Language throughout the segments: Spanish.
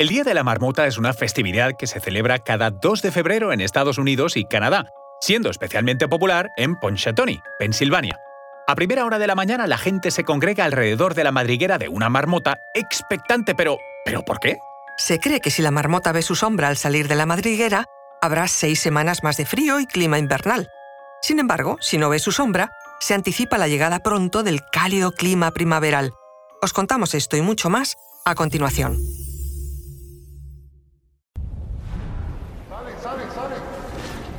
El Día de la Marmota es una festividad que se celebra cada 2 de febrero en Estados Unidos y Canadá, siendo especialmente popular en Ponchatooni, Pensilvania. A primera hora de la mañana la gente se congrega alrededor de la madriguera de una marmota expectante, pero ¿pero por qué? Se cree que si la marmota ve su sombra al salir de la madriguera, habrá seis semanas más de frío y clima invernal. Sin embargo, si no ve su sombra, se anticipa la llegada pronto del cálido clima primaveral. Os contamos esto y mucho más a continuación.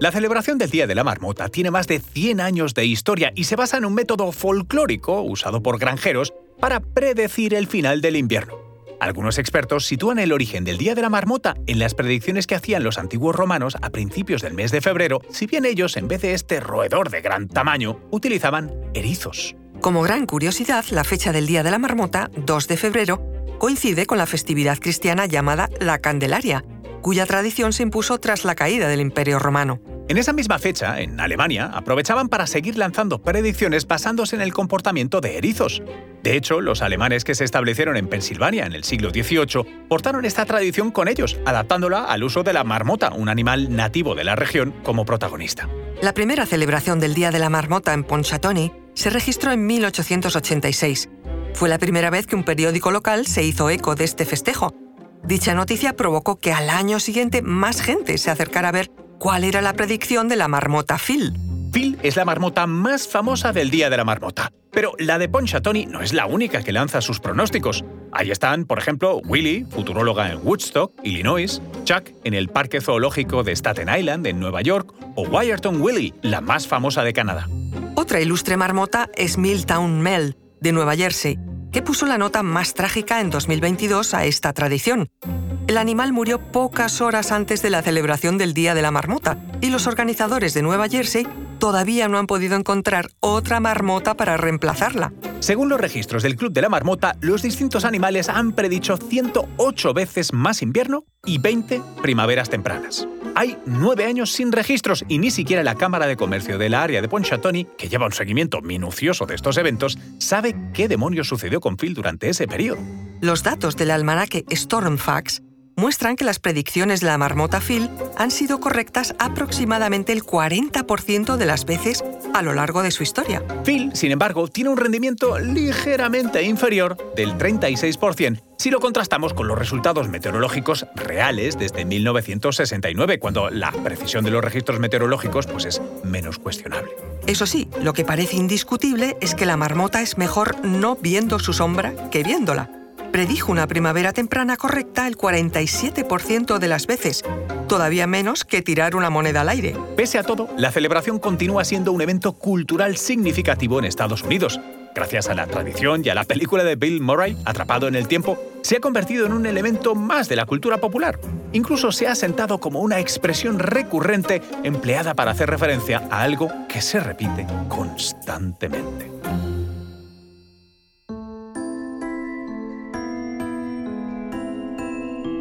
La celebración del Día de la Marmota tiene más de 100 años de historia y se basa en un método folclórico usado por granjeros para predecir el final del invierno. Algunos expertos sitúan el origen del Día de la Marmota en las predicciones que hacían los antiguos romanos a principios del mes de febrero, si bien ellos, en vez de este roedor de gran tamaño, utilizaban erizos. Como gran curiosidad, la fecha del Día de la Marmota, 2 de febrero, coincide con la festividad cristiana llamada la Candelaria, cuya tradición se impuso tras la caída del Imperio Romano. En esa misma fecha, en Alemania, aprovechaban para seguir lanzando predicciones basándose en el comportamiento de erizos. De hecho, los alemanes que se establecieron en Pensilvania en el siglo XVIII portaron esta tradición con ellos, adaptándola al uso de la marmota, un animal nativo de la región, como protagonista. La primera celebración del Día de la Marmota en Pontchatoni se registró en 1886. Fue la primera vez que un periódico local se hizo eco de este festejo. Dicha noticia provocó que al año siguiente más gente se acercara a ver cuál era la predicción de la marmota Phil. Phil es la marmota más famosa del Día de la Marmota. Pero la de Pontchatoni no es la única que lanza sus pronósticos. Ahí están, por ejemplo, Willie, futuróloga en Woodstock, Illinois, Chuck en el Parque Zoológico de Staten Island, en Nueva York, o Wyerton Willie, la más famosa de Canadá. Otra ilustre marmota es Milltown Mel, de Nueva Jersey, que puso la nota más trágica en 2022 a esta tradición. El animal murió pocas horas antes de la celebración del Día de la Marmota y los organizadores de Nueva Jersey todavía no han podido encontrar otra marmota para reemplazarla. Según los registros del Club de la Marmota, los distintos animales han predicho 108 veces más invierno y 20 primaveras tempranas. Hay nueve años sin registros y ni siquiera la Cámara de Comercio de la área de Pontchatoni, que lleva un seguimiento minucioso de estos eventos, sabe qué demonios sucedió con Phil durante ese periodo. Los datos del almanaque Stormfax muestran que las predicciones de la marmota Phil han sido correctas aproximadamente el 40% de las veces a lo largo de su historia. Phil, sin embargo, tiene un rendimiento ligeramente inferior del 36% si lo contrastamos con los resultados meteorológicos reales desde 1969, cuando la precisión de los registros meteorológicos pues, es menos cuestionable. Eso sí, lo que parece indiscutible es que la marmota es mejor no viendo su sombra que viéndola predijo una primavera temprana correcta el 47% de las veces, todavía menos que tirar una moneda al aire. Pese a todo, la celebración continúa siendo un evento cultural significativo en Estados Unidos. Gracias a la tradición y a la película de Bill Murray, Atrapado en el Tiempo, se ha convertido en un elemento más de la cultura popular. Incluso se ha sentado como una expresión recurrente empleada para hacer referencia a algo que se repite constantemente.